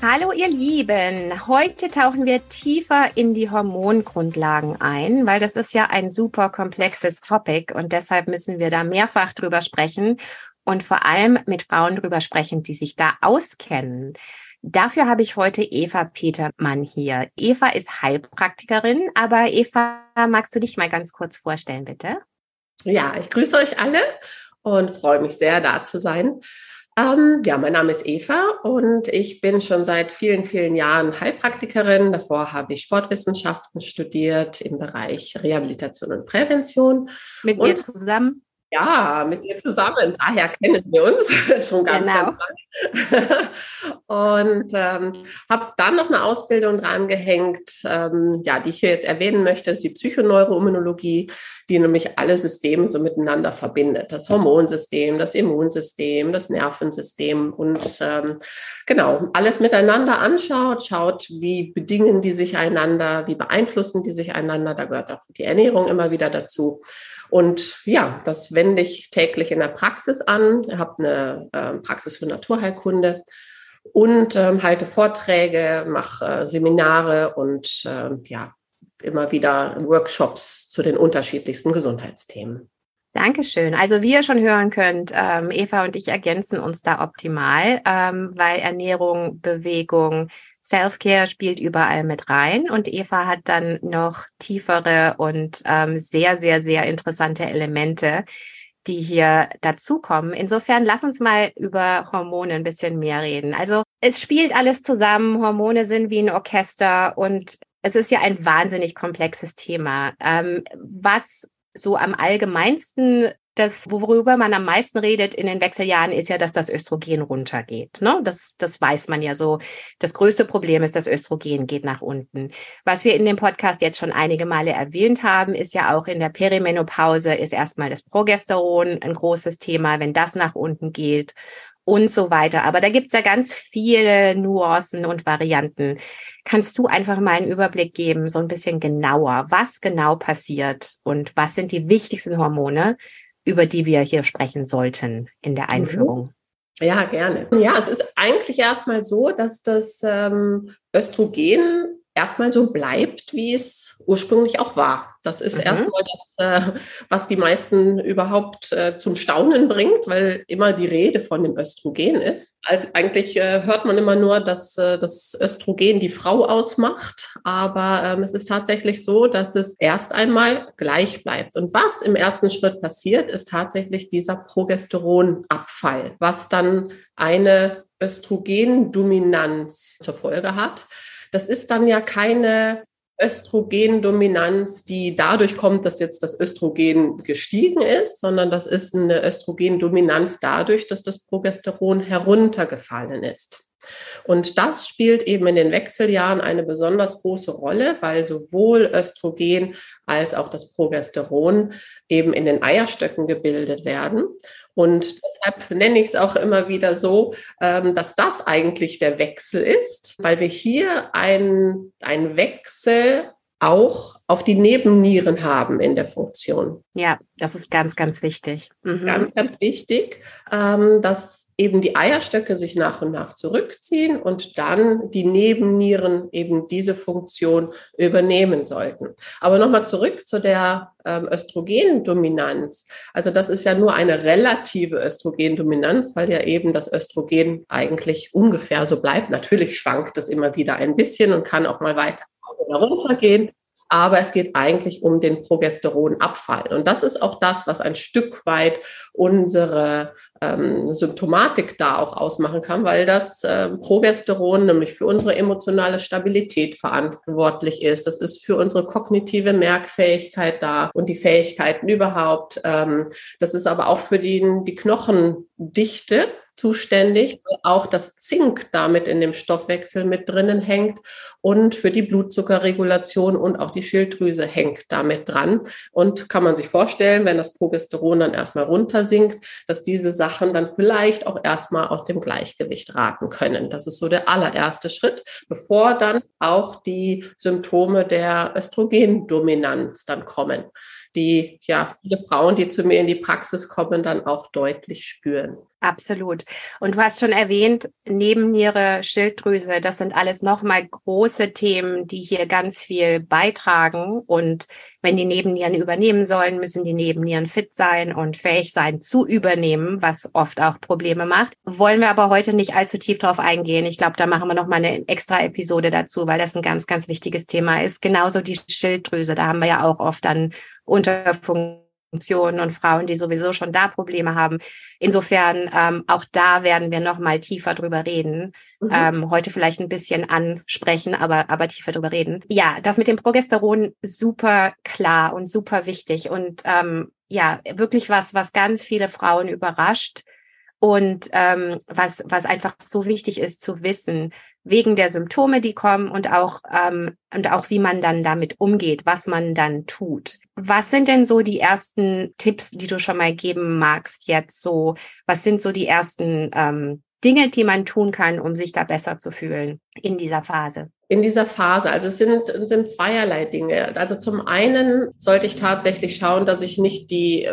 Hallo ihr Lieben, heute tauchen wir tiefer in die Hormongrundlagen ein, weil das ist ja ein super komplexes Topic und deshalb müssen wir da mehrfach drüber sprechen und vor allem mit Frauen drüber sprechen, die sich da auskennen. Dafür habe ich heute Eva Petermann hier. Eva ist Heilpraktikerin, aber Eva, magst du dich mal ganz kurz vorstellen, bitte? Ja, ich grüße euch alle und freue mich sehr, da zu sein. Ähm, ja, mein Name ist Eva und ich bin schon seit vielen, vielen Jahren Heilpraktikerin. Davor habe ich Sportwissenschaften studiert im Bereich Rehabilitation und Prävention. Mit und, mir zusammen? Ja, mit dir zusammen. Daher kennen wir uns schon ganz, genau. ganz lange. Und ähm, habe dann noch eine Ausbildung dran gehängt, ähm, ja, die ich hier jetzt erwähnen möchte, ist die Psychoneuroimmunologie, die nämlich alle Systeme so miteinander verbindet. Das Hormonsystem, das Immunsystem, das Nervensystem und ähm, genau, alles miteinander anschaut, schaut, wie bedingen die sich einander, wie beeinflussen die sich einander. Da gehört auch die Ernährung immer wieder dazu. Und ja, das wende ich täglich in der Praxis an. Ich habe eine äh, Praxis für Naturheilkunde und ähm, halte Vorträge, mache äh, Seminare und äh, ja, immer wieder Workshops zu den unterschiedlichsten Gesundheitsthemen. Dankeschön. Also wie ihr schon hören könnt, ähm, Eva und ich ergänzen uns da optimal, ähm, weil Ernährung, Bewegung, Self-Care spielt überall mit rein und Eva hat dann noch tiefere und ähm, sehr, sehr, sehr interessante Elemente, die hier dazukommen. Insofern lass uns mal über Hormone ein bisschen mehr reden. Also es spielt alles zusammen. Hormone sind wie ein Orchester und es ist ja ein wahnsinnig komplexes Thema. Ähm, was so am allgemeinsten das, worüber man am meisten redet in den Wechseljahren, ist ja, dass das Östrogen runtergeht. Ne? Das, das weiß man ja so. Das größte Problem ist, das Östrogen geht nach unten. Was wir in dem Podcast jetzt schon einige Male erwähnt haben, ist ja auch in der Perimenopause ist erstmal das Progesteron ein großes Thema, wenn das nach unten geht und so weiter. Aber da gibt's ja ganz viele Nuancen und Varianten. Kannst du einfach mal einen Überblick geben, so ein bisschen genauer, was genau passiert und was sind die wichtigsten Hormone, über die wir hier sprechen sollten in der mhm. Einführung. Ja, gerne. Ja, es ist eigentlich erstmal so, dass das ähm, Östrogen erstmal so bleibt, wie es ursprünglich auch war. Das ist mhm. erstmal das, äh, was die meisten überhaupt äh, zum Staunen bringt, weil immer die Rede von dem Östrogen ist. Also eigentlich äh, hört man immer nur, dass das Östrogen die Frau ausmacht, aber ähm, es ist tatsächlich so, dass es erst einmal gleich bleibt. Und was im ersten Schritt passiert, ist tatsächlich dieser Progesteronabfall, was dann eine Östrogendominanz zur Folge hat. Das ist dann ja keine Östrogendominanz, die dadurch kommt, dass jetzt das Östrogen gestiegen ist, sondern das ist eine Östrogendominanz dadurch, dass das Progesteron heruntergefallen ist. Und das spielt eben in den Wechseljahren eine besonders große Rolle, weil sowohl Östrogen als auch das Progesteron eben in den Eierstöcken gebildet werden. Und deshalb nenne ich es auch immer wieder so, ähm, dass das eigentlich der Wechsel ist, weil wir hier einen, einen Wechsel auch auf die Nebennieren haben in der Funktion. Ja, das ist ganz, ganz wichtig. Mhm. Ganz, ganz wichtig, ähm, dass eben die Eierstöcke sich nach und nach zurückziehen und dann die Nebennieren eben diese Funktion übernehmen sollten. Aber nochmal zurück zu der ähm, Östrogendominanz. Also das ist ja nur eine relative Östrogendominanz, weil ja eben das Östrogen eigentlich ungefähr so bleibt. Natürlich schwankt es immer wieder ein bisschen und kann auch mal weiter oder runter gehen. aber es geht eigentlich um den Progesteronabfall. Und das ist auch das, was ein Stück weit unsere ähm, Symptomatik da auch ausmachen kann, weil das äh, Progesteron nämlich für unsere emotionale Stabilität verantwortlich ist. Das ist für unsere kognitive Merkfähigkeit da und die Fähigkeiten überhaupt. Ähm, das ist aber auch für die, die Knochendichte zuständig, weil auch das Zink damit in dem Stoffwechsel mit drinnen hängt und für die Blutzuckerregulation und auch die Schilddrüse hängt damit dran. Und kann man sich vorstellen, wenn das Progesteron dann erstmal runtersinkt, dass diese Sachen dann vielleicht auch erstmal aus dem Gleichgewicht raten können. Das ist so der allererste Schritt, bevor dann auch die Symptome der Östrogendominanz dann kommen die ja viele Frauen, die zu mir in die Praxis kommen, dann auch deutlich spüren. Absolut. Und du hast schon erwähnt, Nebenniere, Schilddrüse, das sind alles nochmal große Themen, die hier ganz viel beitragen. Und wenn die Nebennieren übernehmen sollen, müssen die Nebennieren fit sein und fähig sein zu übernehmen, was oft auch Probleme macht. Wollen wir aber heute nicht allzu tief drauf eingehen. Ich glaube, da machen wir nochmal eine extra Episode dazu, weil das ein ganz, ganz wichtiges Thema ist. Genauso die Schilddrüse. Da haben wir ja auch oft dann Unterfunktionen Funktionen und Frauen, die sowieso schon da Probleme haben. Insofern ähm, auch da werden wir noch mal tiefer drüber reden. Mhm. Ähm, heute vielleicht ein bisschen ansprechen, aber aber tiefer drüber reden. Ja, das mit dem Progesteron super klar und super wichtig und ähm, ja wirklich was, was ganz viele Frauen überrascht und ähm, was was einfach so wichtig ist zu wissen wegen der Symptome, die kommen und auch, ähm, und auch wie man dann damit umgeht, was man dann tut. Was sind denn so die ersten Tipps, die du schon mal geben magst jetzt so? Was sind so die ersten ähm, Dinge, die man tun kann, um sich da besser zu fühlen in dieser Phase? In dieser Phase, also es sind, sind zweierlei Dinge. Also zum einen sollte ich tatsächlich schauen, dass ich nicht die,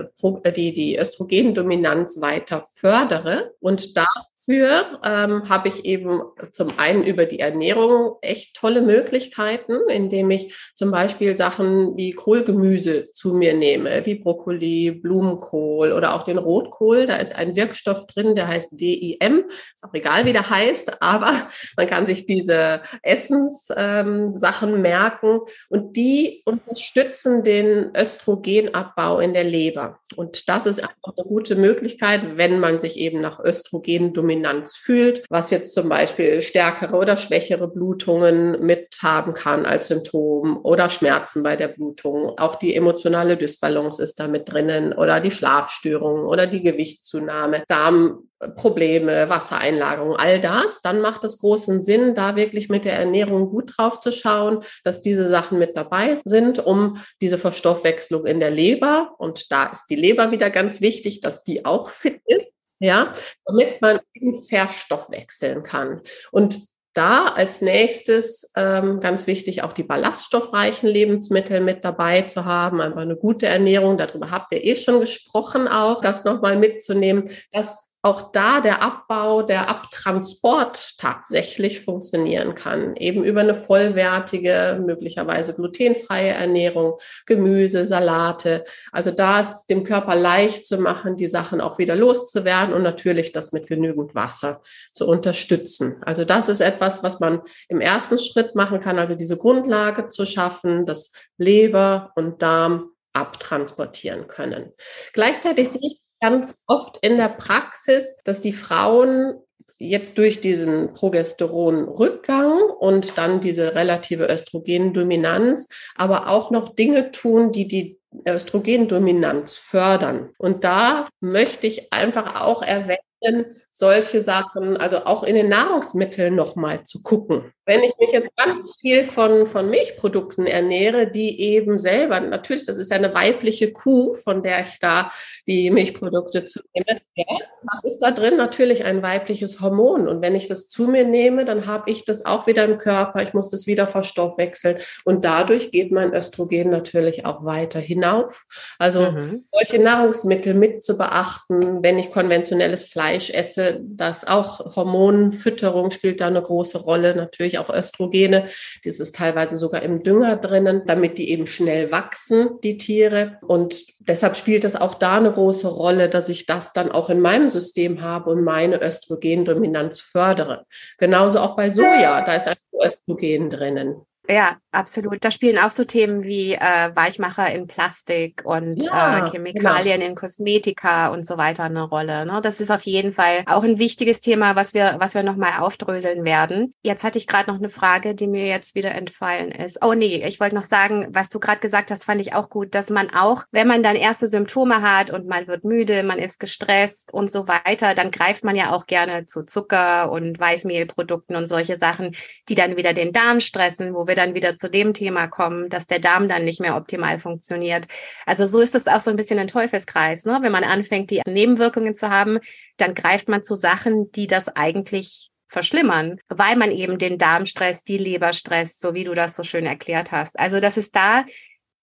die, die Östrogendominanz weiter fördere und da für ähm, habe ich eben zum einen über die Ernährung echt tolle Möglichkeiten, indem ich zum Beispiel Sachen wie Kohlgemüse zu mir nehme, wie Brokkoli, Blumenkohl oder auch den Rotkohl. Da ist ein Wirkstoff drin, der heißt DIM. Ist auch egal, wie der heißt, aber man kann sich diese Essenssachen ähm, merken und die unterstützen den Östrogenabbau in der Leber. Und das ist einfach eine gute Möglichkeit, wenn man sich eben nach Östrogen dominiert Dominanz fühlt, was jetzt zum Beispiel stärkere oder schwächere Blutungen mit haben kann als Symptom oder Schmerzen bei der Blutung. Auch die emotionale Dysbalance ist da mit drinnen oder die Schlafstörungen oder die Gewichtszunahme, Darmprobleme, Wassereinlagerung, all das. Dann macht es großen Sinn, da wirklich mit der Ernährung gut drauf zu schauen, dass diese Sachen mit dabei sind, um diese Verstoffwechslung in der Leber, und da ist die Leber wieder ganz wichtig, dass die auch fit ist, ja, damit man eben verstoffwechseln kann. Und da als nächstes ähm, ganz wichtig auch die ballaststoffreichen Lebensmittel mit dabei zu haben, einfach eine gute Ernährung. Darüber habt ihr eh schon gesprochen, auch das nochmal mitzunehmen. Das auch da der Abbau, der Abtransport tatsächlich funktionieren kann. Eben über eine vollwertige, möglicherweise glutenfreie Ernährung, Gemüse, Salate. Also da ist dem Körper leicht zu machen, die Sachen auch wieder loszuwerden und natürlich das mit genügend Wasser zu unterstützen. Also das ist etwas, was man im ersten Schritt machen kann, also diese Grundlage zu schaffen, dass Leber und Darm abtransportieren können. Gleichzeitig sehe ich ganz oft in der Praxis, dass die Frauen jetzt durch diesen Progesteronrückgang und dann diese relative Östrogendominanz, aber auch noch Dinge tun, die die Östrogendominanz fördern. Und da möchte ich einfach auch erwähnen, solche Sachen, also auch in den Nahrungsmitteln nochmal zu gucken. Wenn ich mich jetzt ganz viel von, von Milchprodukten ernähre, die eben selber, natürlich, das ist ja eine weibliche Kuh, von der ich da die Milchprodukte zu nehme. Ja, was ist da drin? Natürlich ein weibliches Hormon. Und wenn ich das zu mir nehme, dann habe ich das auch wieder im Körper. Ich muss das wieder verstoffwechseln. Und dadurch geht mein Östrogen natürlich auch weiter hinauf. Also mhm. solche Nahrungsmittel mit zu beachten, wenn ich konventionelles Fleisch esse, dass auch Hormonfütterung spielt da eine große Rolle. Natürlich auch Östrogene. Das ist teilweise sogar im Dünger drinnen, damit die eben schnell wachsen, die Tiere. Und deshalb spielt es auch da eine große Rolle, dass ich das dann auch in meinem System habe und meine Östrogendominanz fördere. Genauso auch bei Soja, da ist ein Östrogen drinnen. Ja, absolut. Da spielen auch so Themen wie äh, Weichmacher in Plastik und ja, äh, Chemikalien genau. in Kosmetika und so weiter eine Rolle. Ne? Das ist auf jeden Fall auch ein wichtiges Thema, was wir, was wir nochmal aufdröseln werden. Jetzt hatte ich gerade noch eine Frage, die mir jetzt wieder entfallen ist. Oh nee, ich wollte noch sagen, was du gerade gesagt hast, fand ich auch gut, dass man auch, wenn man dann erste Symptome hat und man wird müde, man ist gestresst und so weiter, dann greift man ja auch gerne zu Zucker und Weißmehlprodukten und solche Sachen, die dann wieder den Darm stressen, wo wir wir dann wieder zu dem Thema kommen, dass der Darm dann nicht mehr optimal funktioniert. Also so ist es auch so ein bisschen ein Teufelskreis. Ne? Wenn man anfängt, die Nebenwirkungen zu haben, dann greift man zu Sachen, die das eigentlich verschlimmern, weil man eben den Darmstress, die Leberstress, so wie du das so schön erklärt hast. Also das ist da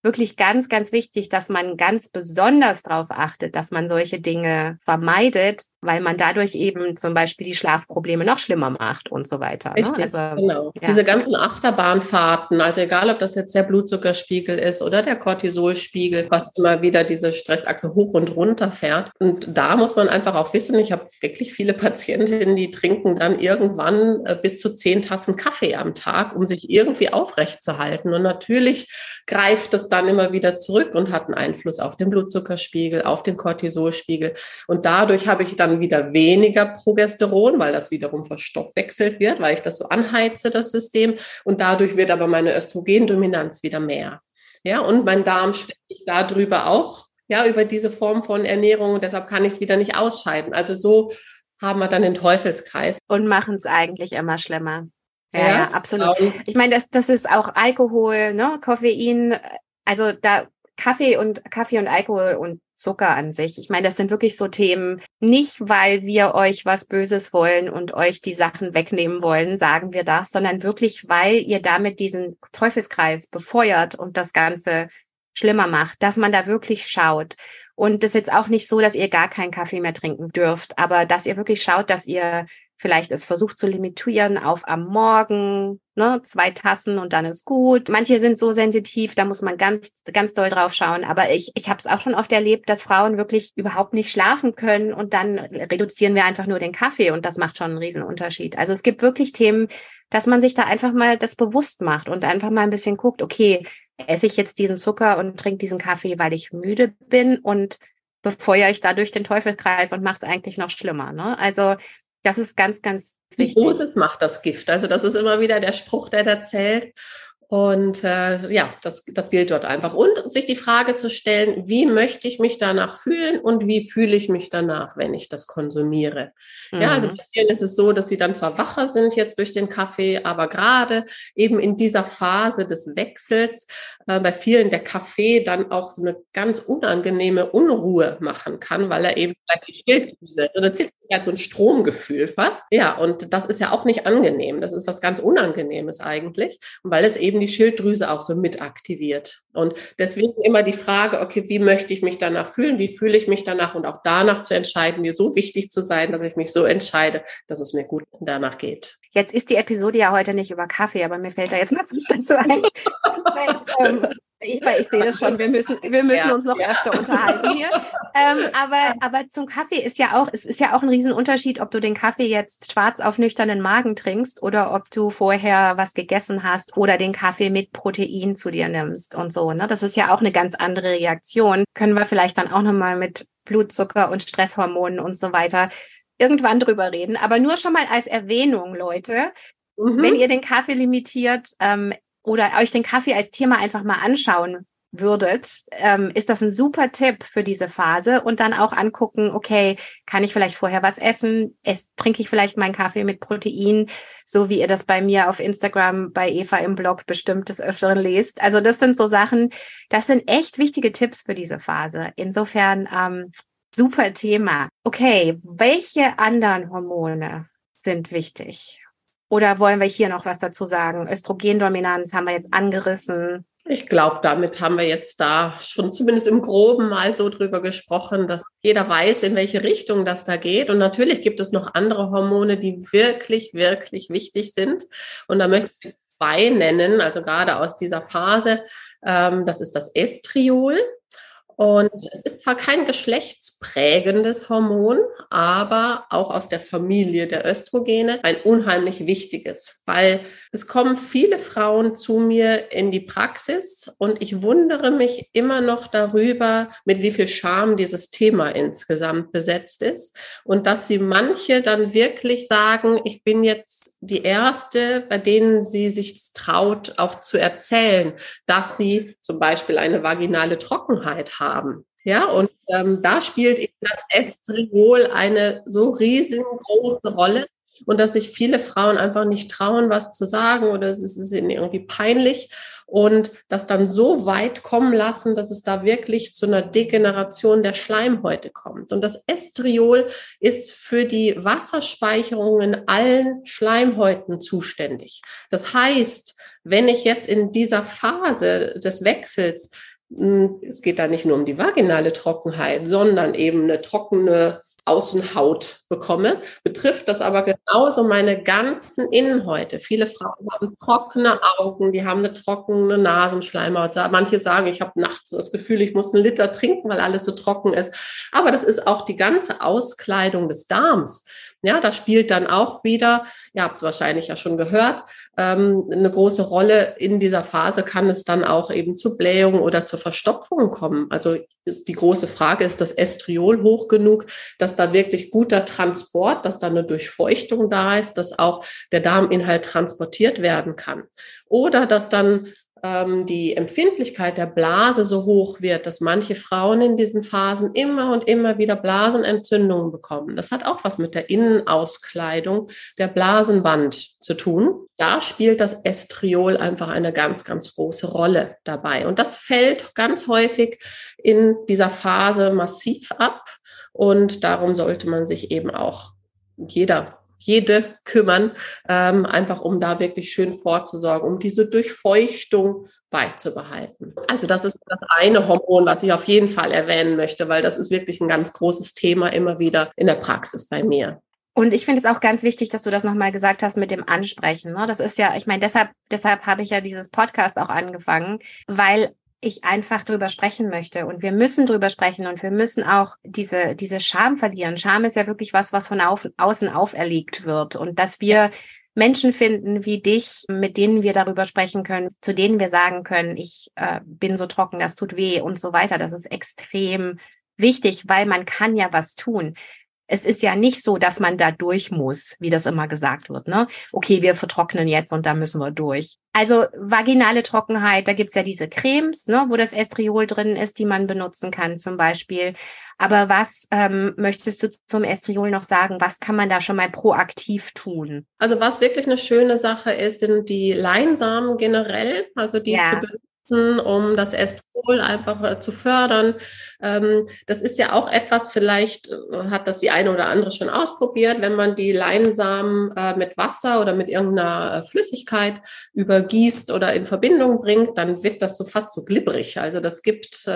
wirklich ganz, ganz wichtig, dass man ganz besonders darauf achtet, dass man solche Dinge vermeidet, weil man dadurch eben zum Beispiel die Schlafprobleme noch schlimmer macht und so weiter. Ne? Richtig, also, genau. Ja. Diese ganzen Achterbahnfahrten, also egal, ob das jetzt der Blutzuckerspiegel ist oder der Cortisolspiegel, was immer wieder diese Stressachse hoch und runter fährt. Und da muss man einfach auch wissen, ich habe wirklich viele Patientinnen, die trinken dann irgendwann äh, bis zu zehn Tassen Kaffee am Tag, um sich irgendwie aufrecht zu halten. Und natürlich greift das dann immer wieder zurück und hat einen Einfluss auf den Blutzuckerspiegel, auf den Cortisolspiegel. Und dadurch habe ich dann wieder weniger Progesteron, weil das wiederum verstoffwechselt wird, weil ich das so anheize, das System. Und dadurch wird aber meine Östrogendominanz wieder mehr. Ja, und mein Darm schwächt sich darüber auch, ja, über diese Form von Ernährung. Und deshalb kann ich es wieder nicht ausscheiden. Also so haben wir dann den Teufelskreis. Und machen es eigentlich immer schlimmer. Ja, ja, absolut. Genau. Ich meine, das, das ist auch Alkohol, ne, Koffein, also da Kaffee und Kaffee und Alkohol und Zucker an sich. Ich meine, das sind wirklich so Themen, nicht weil wir euch was Böses wollen und euch die Sachen wegnehmen wollen, sagen wir das, sondern wirklich, weil ihr damit diesen Teufelskreis befeuert und das Ganze schlimmer macht, dass man da wirklich schaut. Und das ist jetzt auch nicht so, dass ihr gar keinen Kaffee mehr trinken dürft, aber dass ihr wirklich schaut, dass ihr vielleicht es versucht zu limitieren auf am Morgen, ne, zwei Tassen und dann ist gut. Manche sind so sensitiv, da muss man ganz, ganz doll drauf schauen. Aber ich, ich habe es auch schon oft erlebt, dass Frauen wirklich überhaupt nicht schlafen können und dann reduzieren wir einfach nur den Kaffee und das macht schon einen riesen Unterschied. Also es gibt wirklich Themen, dass man sich da einfach mal das bewusst macht und einfach mal ein bisschen guckt, okay, esse ich jetzt diesen Zucker und trinke diesen Kaffee, weil ich müde bin und befeuere ich dadurch den Teufelskreis und mache es eigentlich noch schlimmer. Ne? Also das ist ganz, ganz wichtig. Dosis macht das Gift. Also das ist immer wieder der Spruch, der da zählt. Und äh, ja, das, das gilt dort einfach. Und sich die Frage zu stellen, wie möchte ich mich danach fühlen und wie fühle ich mich danach, wenn ich das konsumiere. Mhm. Ja, also mhm. bei vielen ist es so, dass sie dann zwar wacher sind jetzt durch den Kaffee, aber gerade eben in dieser Phase des Wechsels äh, bei vielen der Kaffee dann auch so eine ganz unangenehme Unruhe machen kann, weil er eben vielleicht die Schilddrüse, so eine so ein Stromgefühl fast. Ja, und das ist ja auch nicht angenehm. Das ist was ganz Unangenehmes eigentlich. Weil es eben die Schilddrüse auch so mit aktiviert. Und deswegen immer die Frage, okay, wie möchte ich mich danach fühlen? Wie fühle ich mich danach? Und auch danach zu entscheiden, mir so wichtig zu sein, dass ich mich so entscheide, dass es mir gut danach geht. Jetzt ist die Episode ja heute nicht über Kaffee, aber mir fällt da jetzt noch was dazu ein. ich, ich sehe das schon, wir müssen, wir müssen ja, uns noch ja. öfter unterhalten hier. Ähm, aber, aber zum Kaffee ist ja auch, es ist ja auch ein Riesenunterschied, ob du den Kaffee jetzt schwarz auf nüchternen Magen trinkst oder ob du vorher was gegessen hast oder den Kaffee mit Protein zu dir nimmst und so. Ne? Das ist ja auch eine ganz andere Reaktion. Können wir vielleicht dann auch nochmal mit Blutzucker und Stresshormonen und so weiter irgendwann drüber reden. Aber nur schon mal als Erwähnung, Leute. Mhm. Wenn ihr den Kaffee limitiert, ähm, oder euch den Kaffee als Thema einfach mal anschauen würdet, ähm, ist das ein super Tipp für diese Phase und dann auch angucken, okay, kann ich vielleicht vorher was essen? Es, trinke ich vielleicht meinen Kaffee mit Protein, so wie ihr das bei mir auf Instagram, bei Eva im Blog bestimmt des Öfteren lest. Also das sind so Sachen, das sind echt wichtige Tipps für diese Phase. Insofern ähm, super Thema. Okay, welche anderen Hormone sind wichtig? Oder wollen wir hier noch was dazu sagen? Östrogendominanz haben wir jetzt angerissen. Ich glaube, damit haben wir jetzt da schon zumindest im Groben mal so drüber gesprochen, dass jeder weiß, in welche Richtung das da geht. Und natürlich gibt es noch andere Hormone, die wirklich, wirklich wichtig sind. Und da möchte ich zwei nennen, also gerade aus dieser Phase. Ähm, das ist das Estriol. Und es ist zwar kein geschlechtsprägendes Hormon, aber auch aus der Familie der Östrogene ein unheimlich wichtiges, weil es kommen viele Frauen zu mir in die Praxis und ich wundere mich immer noch darüber, mit wie viel Charme dieses Thema insgesamt besetzt ist und dass sie manche dann wirklich sagen, ich bin jetzt die erste, bei denen sie sich traut, auch zu erzählen, dass sie zum Beispiel eine vaginale Trockenheit haben. Ja, und ähm, da spielt eben das Estriol eine so riesengroße Rolle und dass sich viele Frauen einfach nicht trauen, was zu sagen oder es ist ihnen irgendwie peinlich und das dann so weit kommen lassen, dass es da wirklich zu einer Degeneration der Schleimhäute kommt. Und das Estriol ist für die Wasserspeicherung in allen Schleimhäuten zuständig. Das heißt, wenn ich jetzt in dieser Phase des Wechsels es geht da nicht nur um die vaginale Trockenheit, sondern eben eine trockene Außenhaut bekomme, betrifft das aber genauso meine ganzen Innenhäute. Viele Frauen haben trockene Augen, die haben eine trockene Nasenschleimhaut. Manche sagen, ich habe nachts das Gefühl, ich muss einen Liter trinken, weil alles so trocken ist. Aber das ist auch die ganze Auskleidung des Darms. Ja, das spielt dann auch wieder, ihr habt es wahrscheinlich ja schon gehört, ähm, eine große Rolle. In dieser Phase kann es dann auch eben zu Blähungen oder zu Verstopfungen kommen. Also ist die große Frage, ist das Estriol hoch genug, dass da wirklich guter Transport, dass da eine Durchfeuchtung da ist, dass auch der Darminhalt transportiert werden kann. Oder dass dann ähm, die Empfindlichkeit der Blase so hoch wird, dass manche Frauen in diesen Phasen immer und immer wieder Blasenentzündungen bekommen. Das hat auch was mit der Innenauskleidung der Blasenwand zu tun. Da spielt das Estriol einfach eine ganz, ganz große Rolle dabei. Und das fällt ganz häufig in dieser Phase massiv ab. Und darum sollte man sich eben auch jeder jede kümmern, ähm, einfach um da wirklich schön vorzusorgen, um diese Durchfeuchtung beizubehalten. Also das ist das eine Hormon, was ich auf jeden Fall erwähnen möchte, weil das ist wirklich ein ganz großes Thema immer wieder in der Praxis bei mir. Und ich finde es auch ganz wichtig, dass du das nochmal gesagt hast mit dem Ansprechen. Ne? Das ist ja, ich meine, deshalb, deshalb habe ich ja dieses Podcast auch angefangen, weil ich einfach drüber sprechen möchte. Und wir müssen drüber sprechen und wir müssen auch diese, diese Scham verlieren. Scham ist ja wirklich was, was von auf, außen auferlegt wird. Und dass wir Menschen finden wie dich, mit denen wir darüber sprechen können, zu denen wir sagen können, ich äh, bin so trocken, das tut weh und so weiter. Das ist extrem wichtig, weil man kann ja was tun es ist ja nicht so, dass man da durch muss, wie das immer gesagt wird. Ne? Okay, wir vertrocknen jetzt und da müssen wir durch. Also vaginale Trockenheit, da gibt's ja diese Cremes, ne, wo das Estriol drin ist, die man benutzen kann zum Beispiel. Aber was ähm, möchtest du zum Estriol noch sagen? Was kann man da schon mal proaktiv tun? Also was wirklich eine schöne Sache ist, sind die Leinsamen generell, also die ja. zu benutzen um das Estrol einfach äh, zu fördern. Ähm, das ist ja auch etwas, vielleicht äh, hat das die eine oder andere schon ausprobiert, wenn man die Leinsamen äh, mit Wasser oder mit irgendeiner Flüssigkeit übergießt oder in Verbindung bringt, dann wird das so fast so glibberig. Also das gibt so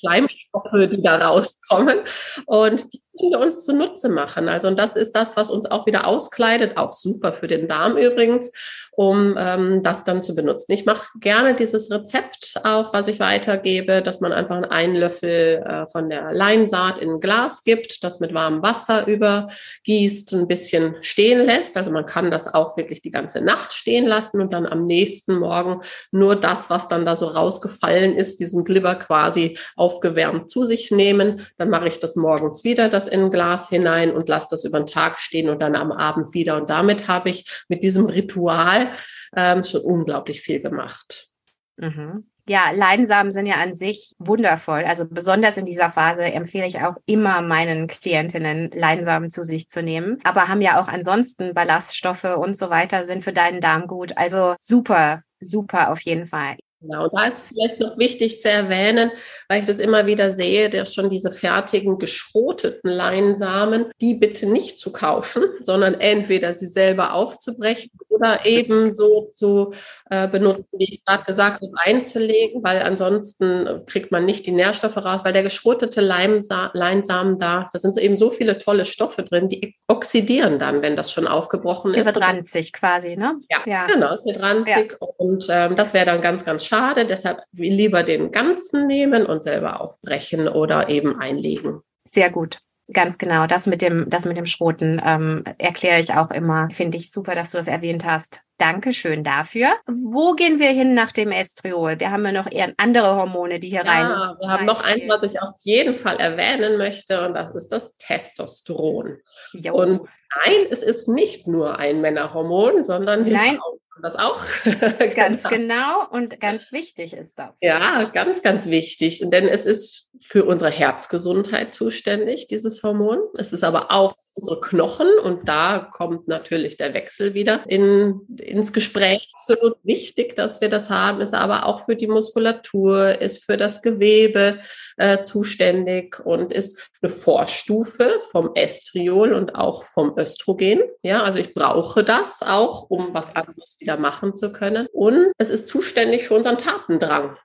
Schleimstoffe, die da rauskommen und die können wir uns zunutze machen. Also und das ist das, was uns auch wieder auskleidet, auch super für den Darm übrigens um ähm, das dann zu benutzen. Ich mache gerne dieses Rezept auch, was ich weitergebe, dass man einfach einen Löffel äh, von der Leinsaat in ein Glas gibt, das mit warmem Wasser übergießt, ein bisschen stehen lässt. Also man kann das auch wirklich die ganze Nacht stehen lassen und dann am nächsten Morgen nur das, was dann da so rausgefallen ist, diesen Glibber quasi aufgewärmt zu sich nehmen. Dann mache ich das morgens wieder, das in ein Glas hinein und lasse das über den Tag stehen und dann am Abend wieder. Und damit habe ich mit diesem Ritual ähm, schon unglaublich viel gemacht. Mhm. Ja, Leinsamen sind ja an sich wundervoll. Also besonders in dieser Phase empfehle ich auch immer meinen Klientinnen, Leinsamen zu sich zu nehmen. Aber haben ja auch ansonsten Ballaststoffe und so weiter, sind für deinen Darm gut. Also super, super auf jeden Fall. Genau, und da ist vielleicht noch wichtig zu erwähnen, weil ich das immer wieder sehe, dass schon diese fertigen, geschroteten Leinsamen, die bitte nicht zu kaufen, sondern entweder sie selber aufzubrechen oder eben so zu äh, benutzen, wie ich gerade gesagt habe, einzulegen, weil ansonsten kriegt man nicht die Nährstoffe raus, weil der geschrotete Leinsamen da, da sind eben so viele tolle Stoffe drin, die oxidieren dann, wenn das schon aufgebrochen ist. Wird ranzig quasi, ne? Ja, ja. genau, es wird ranzig ja. und ähm, das wäre dann ganz, ganz schade. Deshalb lieber den ganzen nehmen und selber aufbrechen oder eben einlegen. Sehr gut. Ganz genau, das mit dem, das mit dem Schroten ähm, erkläre ich auch immer. Finde ich super, dass du das erwähnt hast. Dankeschön dafür. Wo gehen wir hin nach dem Estriol? Wir haben ja noch eher andere Hormone, die hier ja, rein. Wir haben noch eins, was ich auf jeden Fall erwähnen möchte, und das ist das Testosteron. Jo. Und nein, es ist nicht nur ein Männerhormon, sondern wir nein. Frauen das auch. ganz genau. genau. und ganz wichtig ist das. Ja, ganz, ganz wichtig. Denn es ist für unsere Herzgesundheit zuständig, dieses Hormon. Es ist aber auch unsere Knochen und da kommt natürlich der Wechsel wieder in, ins Gespräch. Absolut wichtig, dass wir das haben, ist aber auch für die Muskulatur, ist für das Gewebe äh, zuständig und ist eine Vorstufe vom Estriol und auch vom Östrogen. Ja, also ich brauche das auch, um was anderes wieder machen zu können. Und es ist zuständig für unseren Tatendrang.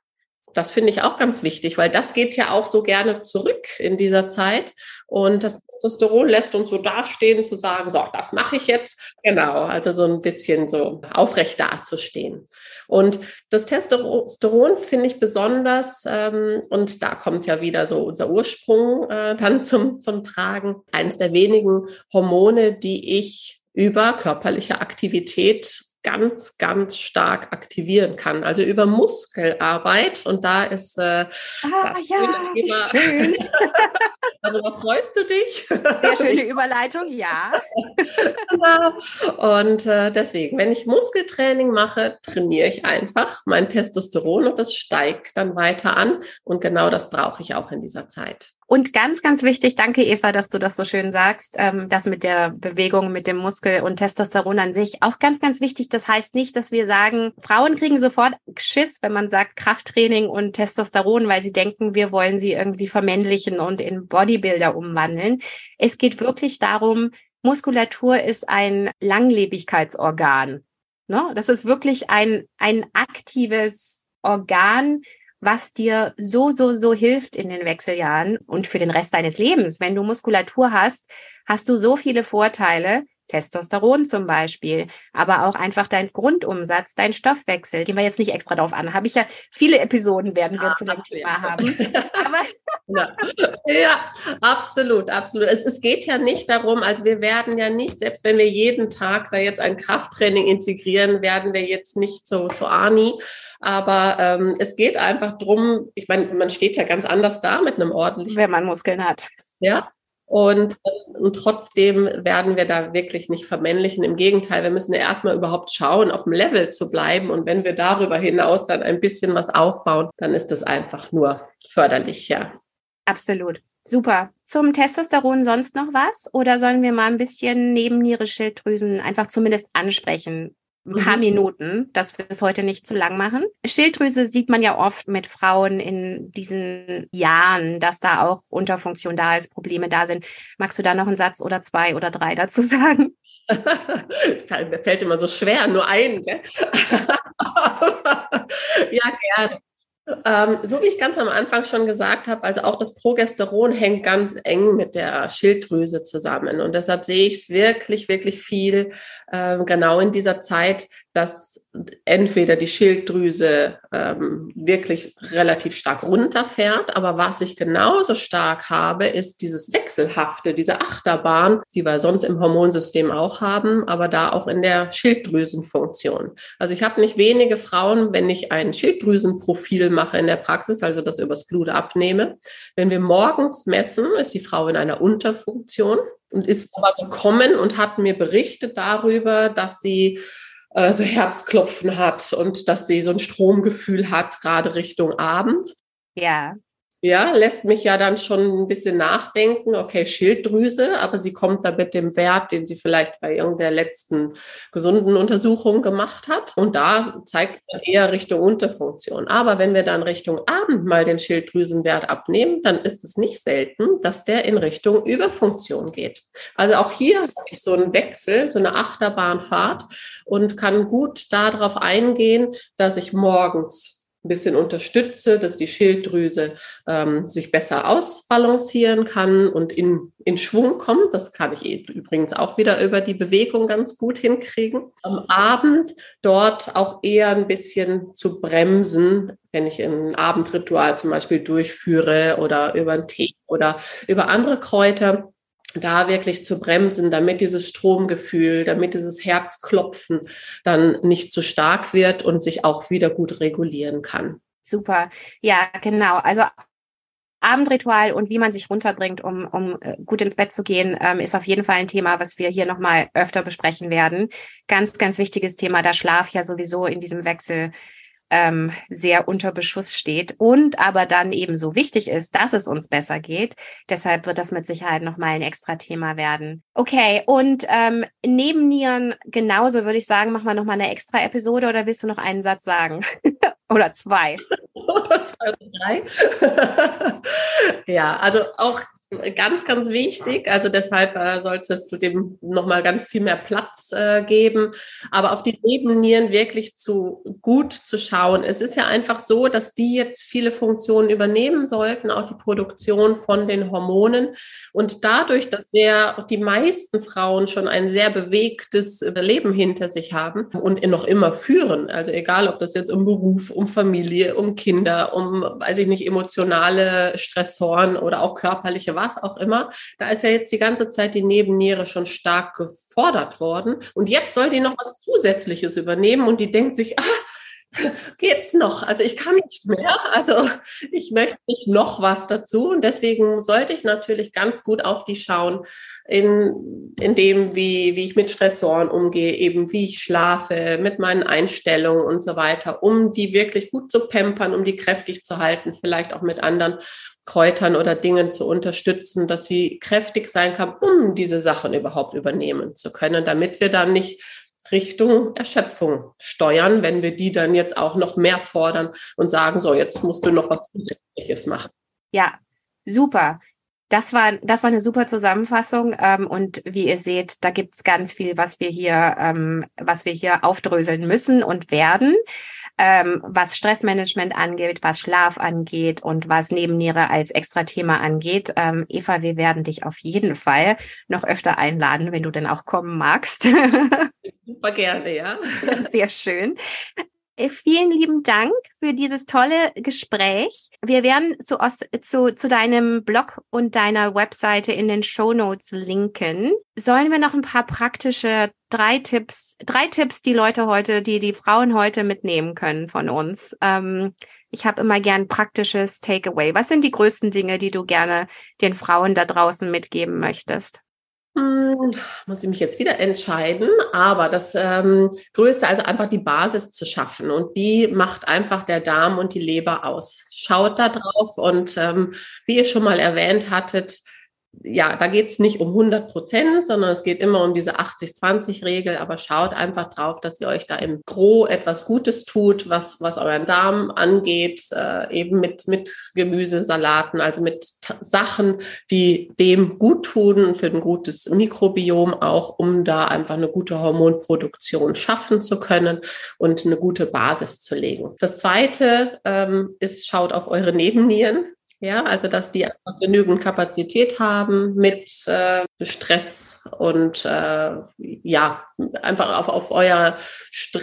Das finde ich auch ganz wichtig, weil das geht ja auch so gerne zurück in dieser Zeit. Und das Testosteron lässt uns so dastehen, zu sagen, so, das mache ich jetzt. Genau, also so ein bisschen so aufrecht dazustehen. Und das Testosteron finde ich besonders, ähm, und da kommt ja wieder so unser Ursprung äh, dann zum, zum Tragen. Eines der wenigen Hormone, die ich über körperliche Aktivität ganz, ganz stark aktivieren kann. Also über Muskelarbeit. Und da ist äh, ah, das ja, Thema. Schön. Darüber freust du dich. Sehr schöne Überleitung, ja. genau. Und äh, deswegen, wenn ich Muskeltraining mache, trainiere ich einfach mein Testosteron und das steigt dann weiter an. Und genau das brauche ich auch in dieser Zeit. Und ganz, ganz wichtig, danke Eva, dass du das so schön sagst, ähm, das mit der Bewegung, mit dem Muskel und Testosteron an sich. Auch ganz, ganz wichtig, das heißt nicht, dass wir sagen, Frauen kriegen sofort Schiss, wenn man sagt Krafttraining und Testosteron, weil sie denken, wir wollen sie irgendwie vermännlichen und in Bodybuilder umwandeln. Es geht wirklich darum, Muskulatur ist ein Langlebigkeitsorgan. Ne? Das ist wirklich ein, ein aktives Organ, was dir so, so, so hilft in den Wechseljahren und für den Rest deines Lebens. Wenn du Muskulatur hast, hast du so viele Vorteile, Testosteron zum Beispiel, aber auch einfach dein Grundumsatz, dein Stoffwechsel. Gehen wir jetzt nicht extra drauf an. Habe ich ja viele Episoden werden wir ja, zu dem Thema haben. ja. ja. absolut, absolut. Es, es geht ja nicht darum, also wir werden ja nicht, selbst wenn wir jeden Tag da jetzt ein Krafttraining integrieren, werden wir jetzt nicht so zu Ani. Aber ähm, es geht einfach drum. ich meine, man steht ja ganz anders da mit einem ordentlichen. Wenn man Muskeln hat. Ja, und, und trotzdem werden wir da wirklich nicht vermännlichen. Im Gegenteil, wir müssen ja erstmal überhaupt schauen, auf dem Level zu bleiben. Und wenn wir darüber hinaus dann ein bisschen was aufbauen, dann ist das einfach nur förderlich, ja. Absolut. Super. Zum Testosteron sonst noch was? Oder sollen wir mal ein bisschen Nebenniere, Schilddrüsen einfach zumindest ansprechen? Ein paar mhm. Minuten, dass wir es heute nicht zu lang machen. Schilddrüse sieht man ja oft mit Frauen in diesen Jahren, dass da auch Unterfunktion da ist, Probleme da sind. Magst du da noch einen Satz oder zwei oder drei dazu sagen? Mir fällt immer so schwer, nur einen. Gell? ja, gerne. Ähm, so wie ich ganz am Anfang schon gesagt habe, also auch das Progesteron hängt ganz eng mit der Schilddrüse zusammen. Und deshalb sehe ich es wirklich, wirklich viel äh, genau in dieser Zeit, dass entweder die Schilddrüse ähm, wirklich relativ stark runterfährt, aber was ich genauso stark habe, ist dieses Wechselhafte, diese Achterbahn, die wir sonst im Hormonsystem auch haben, aber da auch in der Schilddrüsenfunktion. Also ich habe nicht wenige Frauen, wenn ich ein Schilddrüsenprofil mache in der Praxis, also das übers Blut abnehme, wenn wir morgens messen, ist die Frau in einer Unterfunktion und ist aber gekommen und hat mir berichtet darüber, dass sie äh, so Herzklopfen hat und dass sie so ein Stromgefühl hat, gerade Richtung Abend. Ja. Ja, lässt mich ja dann schon ein bisschen nachdenken, okay, Schilddrüse, aber sie kommt da mit dem Wert, den sie vielleicht bei irgendeiner letzten gesunden Untersuchung gemacht hat. Und da zeigt es dann eher Richtung Unterfunktion. Aber wenn wir dann Richtung Abend mal den Schilddrüsenwert abnehmen, dann ist es nicht selten, dass der in Richtung Überfunktion geht. Also auch hier habe ich so einen Wechsel, so eine Achterbahnfahrt und kann gut darauf eingehen, dass ich morgens ein bisschen unterstütze, dass die Schilddrüse ähm, sich besser ausbalancieren kann und in, in Schwung kommt. Das kann ich eh übrigens auch wieder über die Bewegung ganz gut hinkriegen. Am Abend dort auch eher ein bisschen zu bremsen, wenn ich ein Abendritual zum Beispiel durchführe oder über einen Tee oder über andere Kräuter da wirklich zu bremsen, damit dieses Stromgefühl, damit dieses Herzklopfen dann nicht zu stark wird und sich auch wieder gut regulieren kann. Super. Ja, genau. Also Abendritual und wie man sich runterbringt, um, um äh, gut ins Bett zu gehen, ähm, ist auf jeden Fall ein Thema, was wir hier nochmal öfter besprechen werden. Ganz, ganz wichtiges Thema, da Schlaf ja sowieso in diesem Wechsel ähm, sehr unter Beschuss steht und aber dann eben so wichtig ist, dass es uns besser geht. Deshalb wird das mit Sicherheit nochmal ein extra Thema werden. Okay, und ähm, neben Nieren genauso würde ich sagen, machen wir nochmal eine extra Episode oder willst du noch einen Satz sagen? oder zwei? oder zwei oder drei. ja, also auch ganz, ganz wichtig. Also deshalb äh, solltest du dem nochmal ganz viel mehr Platz äh, geben. Aber auf die Nebennieren wirklich zu gut zu schauen. Es ist ja einfach so, dass die jetzt viele Funktionen übernehmen sollten, auch die Produktion von den Hormonen. Und dadurch, dass wir die meisten Frauen schon ein sehr bewegtes Leben hinter sich haben und noch immer führen, also egal, ob das jetzt um Beruf, um Familie, um Kinder, um, weiß ich nicht, emotionale Stressoren oder auch körperliche was auch immer, da ist ja jetzt die ganze Zeit die Nebenniere schon stark gefordert worden. Und jetzt soll die noch was Zusätzliches übernehmen und die denkt sich, ah, geht's noch? Also ich kann nicht mehr. Also ich möchte nicht noch was dazu. Und deswegen sollte ich natürlich ganz gut auf die schauen, in, in dem, wie, wie ich mit Stressoren umgehe, eben wie ich schlafe, mit meinen Einstellungen und so weiter, um die wirklich gut zu pampern, um die kräftig zu halten, vielleicht auch mit anderen Kräutern oder Dingen zu unterstützen, dass sie kräftig sein kann, um diese Sachen überhaupt übernehmen zu können, damit wir dann nicht Richtung Erschöpfung steuern, wenn wir die dann jetzt auch noch mehr fordern und sagen, so, jetzt musst du noch was Zusätzliches machen. Ja, super. Das war, das war eine super Zusammenfassung. Ähm, und wie ihr seht, da gibt's ganz viel, was wir hier, ähm, was wir hier aufdröseln müssen und werden ähm, was Stressmanagement angeht, was Schlaf angeht und was Nebenniere als extra Thema angeht. Ähm, Eva, wir werden dich auf jeden Fall noch öfter einladen, wenn du denn auch kommen magst. Super gerne, ja. Sehr schön. Äh, vielen lieben Dank für dieses tolle Gespräch. Wir werden zu, zu, zu deinem Blog und deiner Webseite in den Show Notes linken. Sollen wir noch ein paar praktische drei Tipps, drei Tipps, die Leute heute, die die Frauen heute mitnehmen können von uns? Ähm, ich habe immer gern praktisches Takeaway. Was sind die größten Dinge, die du gerne den Frauen da draußen mitgeben möchtest? Hm, muss ich mich jetzt wieder entscheiden, aber das ähm, Größte, also einfach die Basis zu schaffen und die macht einfach der Darm und die Leber aus. Schaut da drauf und ähm, wie ihr schon mal erwähnt hattet, ja, da geht es nicht um 100 Prozent, sondern es geht immer um diese 80-20-Regel. Aber schaut einfach drauf, dass ihr euch da im Gro etwas Gutes tut, was, was euren Darm angeht, äh, eben mit, mit Gemüse, Salaten, also mit Sachen, die dem gut tun für ein gutes Mikrobiom auch, um da einfach eine gute Hormonproduktion schaffen zu können und eine gute Basis zu legen. Das zweite ähm, ist, schaut auf eure Nebennieren. Ja, also dass die genügend Kapazität haben mit äh, Stress und äh, ja, einfach auf, auf, euer,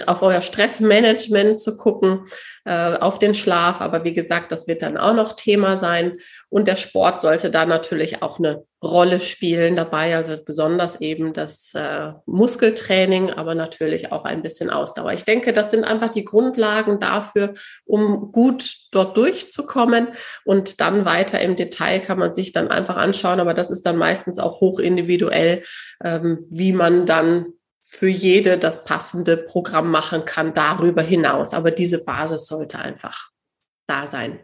auf euer Stressmanagement zu gucken, äh, auf den Schlaf. Aber wie gesagt, das wird dann auch noch Thema sein. Und der Sport sollte da natürlich auch eine Rolle spielen dabei, also besonders eben das äh, Muskeltraining, aber natürlich auch ein bisschen Ausdauer. Ich denke, das sind einfach die Grundlagen dafür, um gut dort durchzukommen. Und dann weiter im Detail kann man sich dann einfach anschauen, aber das ist dann meistens auch hoch individuell, ähm, wie man dann für jede das passende Programm machen kann darüber hinaus. Aber diese Basis sollte einfach da sein.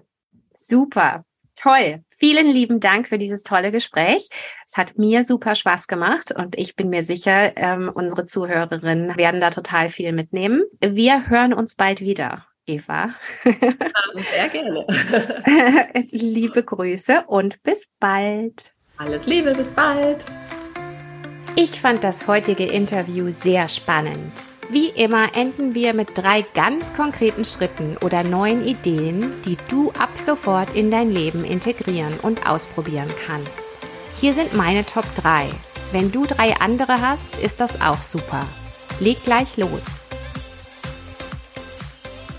Super. Toll. Vielen lieben Dank für dieses tolle Gespräch. Es hat mir super Spaß gemacht und ich bin mir sicher, ähm, unsere Zuhörerinnen werden da total viel mitnehmen. Wir hören uns bald wieder. Eva. Sehr gerne. Liebe Grüße und bis bald. Alles Liebe, bis bald. Ich fand das heutige Interview sehr spannend. Wie immer enden wir mit drei ganz konkreten Schritten oder neuen Ideen, die du ab sofort in dein Leben integrieren und ausprobieren kannst. Hier sind meine Top 3. Wenn du drei andere hast, ist das auch super. Leg gleich los.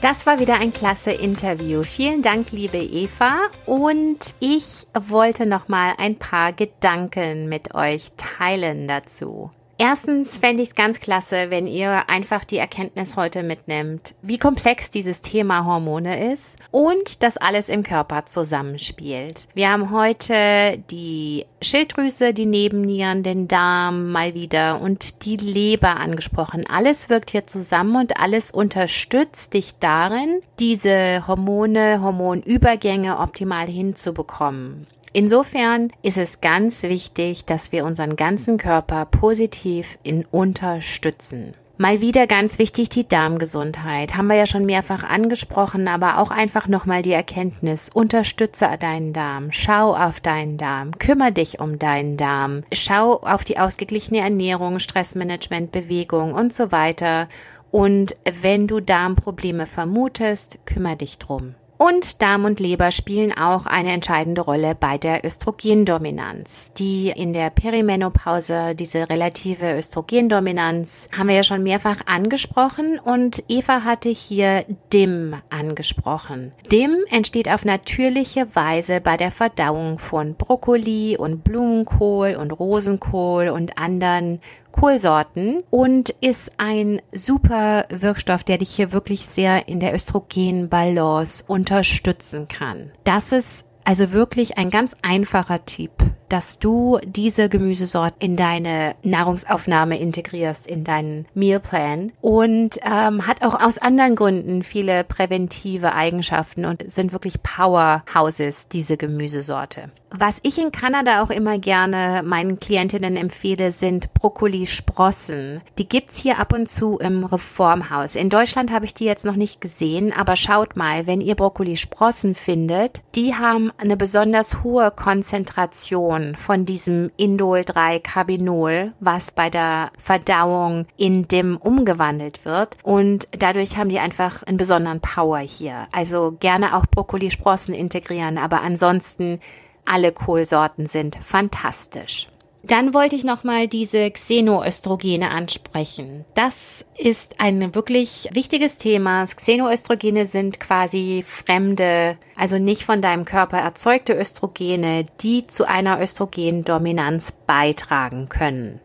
Das war wieder ein klasse Interview. Vielen Dank, liebe Eva. Und ich wollte noch mal ein paar Gedanken mit euch teilen dazu. Erstens fände ich es ganz klasse, wenn ihr einfach die Erkenntnis heute mitnimmt, wie komplex dieses Thema Hormone ist und dass alles im Körper zusammenspielt. Wir haben heute die Schilddrüse, die Nebennieren, den Darm mal wieder und die Leber angesprochen. Alles wirkt hier zusammen und alles unterstützt dich darin, diese Hormone, Hormonübergänge optimal hinzubekommen. Insofern ist es ganz wichtig, dass wir unseren ganzen Körper positiv in unterstützen. Mal wieder ganz wichtig die Darmgesundheit. Haben wir ja schon mehrfach angesprochen, aber auch einfach nochmal die Erkenntnis. Unterstütze deinen Darm. Schau auf deinen Darm. Kümmer dich um deinen Darm. Schau auf die ausgeglichene Ernährung, Stressmanagement, Bewegung und so weiter. Und wenn du Darmprobleme vermutest, kümmere dich drum. Und Darm und Leber spielen auch eine entscheidende Rolle bei der Östrogendominanz. Die in der Perimenopause, diese relative Östrogendominanz, haben wir ja schon mehrfach angesprochen und Eva hatte hier DIM angesprochen. DIM entsteht auf natürliche Weise bei der Verdauung von Brokkoli und Blumenkohl und Rosenkohl und anderen Kohlsorten und ist ein super Wirkstoff, der dich hier wirklich sehr in der Östrogenbalance unterstützen kann. Das ist also wirklich ein ganz einfacher Tipp, dass du diese Gemüsesorte in deine Nahrungsaufnahme integrierst, in deinen Mealplan und ähm, hat auch aus anderen Gründen viele präventive Eigenschaften und sind wirklich Powerhouses, diese Gemüsesorte. Was ich in Kanada auch immer gerne meinen Klientinnen empfehle, sind Brokkoli-Sprossen. Die gibt's hier ab und zu im Reformhaus. In Deutschland habe ich die jetzt noch nicht gesehen, aber schaut mal, wenn ihr Brokkoli-Sprossen findet, die haben eine besonders hohe Konzentration von diesem Indol-3-Carbinol, was bei der Verdauung in DIM umgewandelt wird. Und dadurch haben die einfach einen besonderen Power hier. Also gerne auch Brokkoli-Sprossen integrieren, aber ansonsten alle Kohlsorten sind fantastisch. Dann wollte ich nochmal diese Xenoöstrogene ansprechen. Das ist ein wirklich wichtiges Thema. Xenoöstrogene sind quasi fremde, also nicht von deinem Körper erzeugte Östrogene, die zu einer Östrogendominanz beitragen können.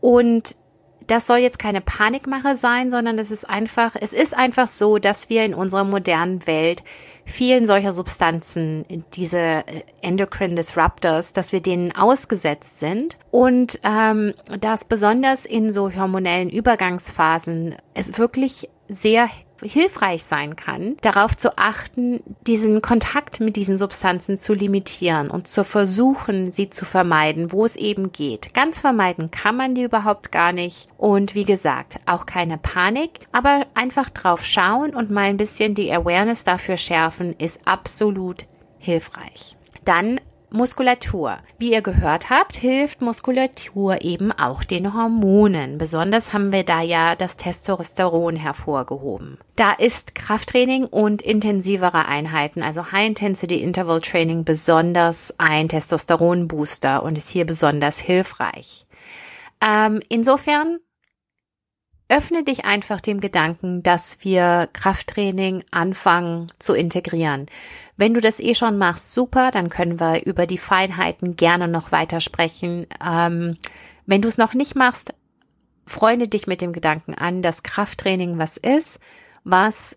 Und das soll jetzt keine Panikmache sein, sondern es ist einfach, es ist einfach so, dass wir in unserer modernen Welt vielen solcher Substanzen, diese äh, Endocrine Disruptors, dass wir denen ausgesetzt sind. Und ähm, dass besonders in so hormonellen Übergangsphasen es wirklich sehr hilfreich sein kann, darauf zu achten, diesen Kontakt mit diesen Substanzen zu limitieren und zu versuchen, sie zu vermeiden, wo es eben geht. Ganz vermeiden kann man die überhaupt gar nicht. Und wie gesagt, auch keine Panik, aber einfach drauf schauen und mal ein bisschen die Awareness dafür schärfen, ist absolut hilfreich. Dann Muskulatur. Wie ihr gehört habt, hilft Muskulatur eben auch den Hormonen. Besonders haben wir da ja das Testosteron hervorgehoben. Da ist Krafttraining und intensivere Einheiten, also High Intensity Interval Training, besonders ein Testosteronbooster und ist hier besonders hilfreich. Ähm, insofern öffne dich einfach dem Gedanken, dass wir Krafttraining anfangen zu integrieren. Wenn du das eh schon machst, super, dann können wir über die Feinheiten gerne noch weiter sprechen. Ähm, wenn du es noch nicht machst, freunde dich mit dem Gedanken an, dass Krafttraining was ist, was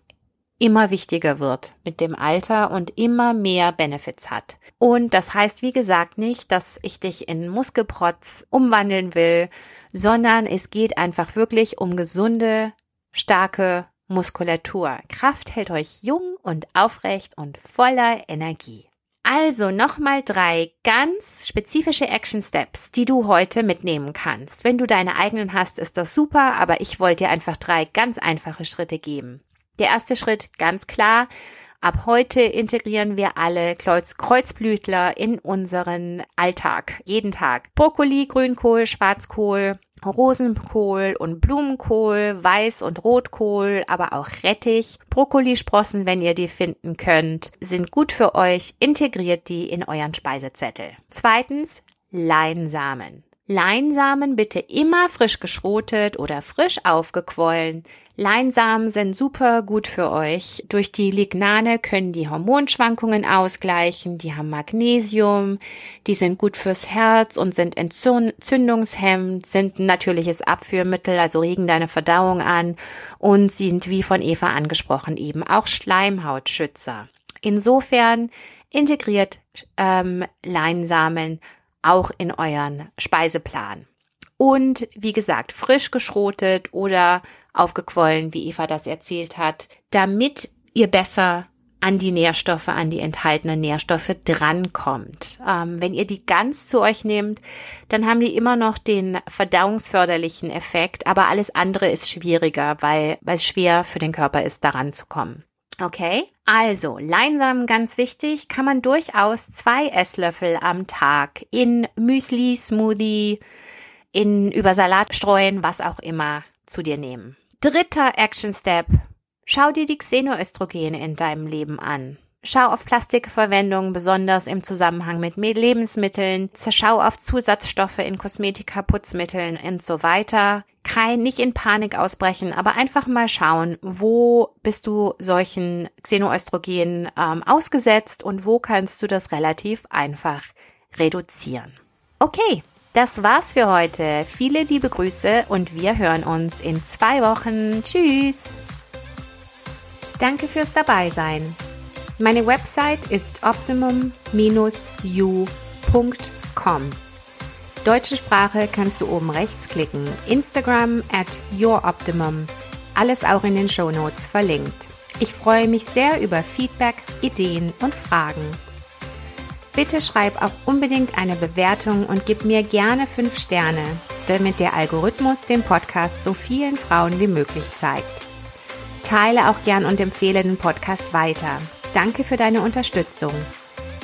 immer wichtiger wird mit dem Alter und immer mehr Benefits hat. Und das heißt, wie gesagt, nicht, dass ich dich in Muskelprotz umwandeln will, sondern es geht einfach wirklich um gesunde, starke Muskulatur. Kraft hält euch jung und aufrecht und voller Energie. Also nochmal drei ganz spezifische Action Steps, die du heute mitnehmen kannst. Wenn du deine eigenen hast, ist das super, aber ich wollte dir einfach drei ganz einfache Schritte geben. Der erste Schritt, ganz klar, Ab heute integrieren wir alle Kreuz Kreuzblütler in unseren Alltag, jeden Tag. Brokkoli, Grünkohl, Schwarzkohl, Rosenkohl und Blumenkohl, Weiß- und Rotkohl, aber auch Rettich, Brokkolisprossen, wenn ihr die finden könnt, sind gut für euch. Integriert die in euren Speisezettel. Zweitens, Leinsamen. Leinsamen bitte immer frisch geschrotet oder frisch aufgequollen. Leinsamen sind super gut für euch. Durch die Lignane können die Hormonschwankungen ausgleichen, die haben Magnesium, die sind gut fürs Herz und sind entzündungshemmend, sind ein natürliches Abführmittel, also regen deine Verdauung an und sind, wie von Eva angesprochen, eben auch Schleimhautschützer. Insofern integriert ähm, Leinsamen auch in euren Speiseplan. Und wie gesagt, frisch geschrotet oder aufgequollen, wie Eva das erzählt hat, damit ihr besser an die Nährstoffe, an die enthaltenen Nährstoffe drankommt. Ähm, wenn ihr die ganz zu euch nehmt, dann haben die immer noch den verdauungsförderlichen Effekt, aber alles andere ist schwieriger, weil, weil es schwer für den Körper ist, daran zu kommen. Okay, also Leinsamen ganz wichtig, kann man durchaus zwei Esslöffel am Tag in Müsli, Smoothie, in über Salat streuen, was auch immer zu dir nehmen. Dritter Action Step. Schau dir die Xenoöstrogene in deinem Leben an. Schau auf Plastikverwendung, besonders im Zusammenhang mit Lebensmitteln. Schau auf Zusatzstoffe in Kosmetika, Putzmitteln und so weiter. Kein, nicht in Panik ausbrechen, aber einfach mal schauen, wo bist du solchen Xenoöstrogenen ähm, ausgesetzt und wo kannst du das relativ einfach reduzieren. Okay, das war's für heute. Viele liebe Grüße und wir hören uns in zwei Wochen. Tschüss! Danke fürs Dabeisein. Meine Website ist optimum-u.com. Deutsche Sprache kannst du oben rechts klicken. Instagram at youroptimum. Alles auch in den Show Notes verlinkt. Ich freue mich sehr über Feedback, Ideen und Fragen. Bitte schreib auch unbedingt eine Bewertung und gib mir gerne 5 Sterne, damit der Algorithmus den Podcast so vielen Frauen wie möglich zeigt. Teile auch gern und empfehle den Podcast weiter. Danke für deine Unterstützung.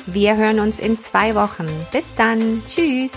Wir hören uns in zwei Wochen. Bis dann. Tschüss.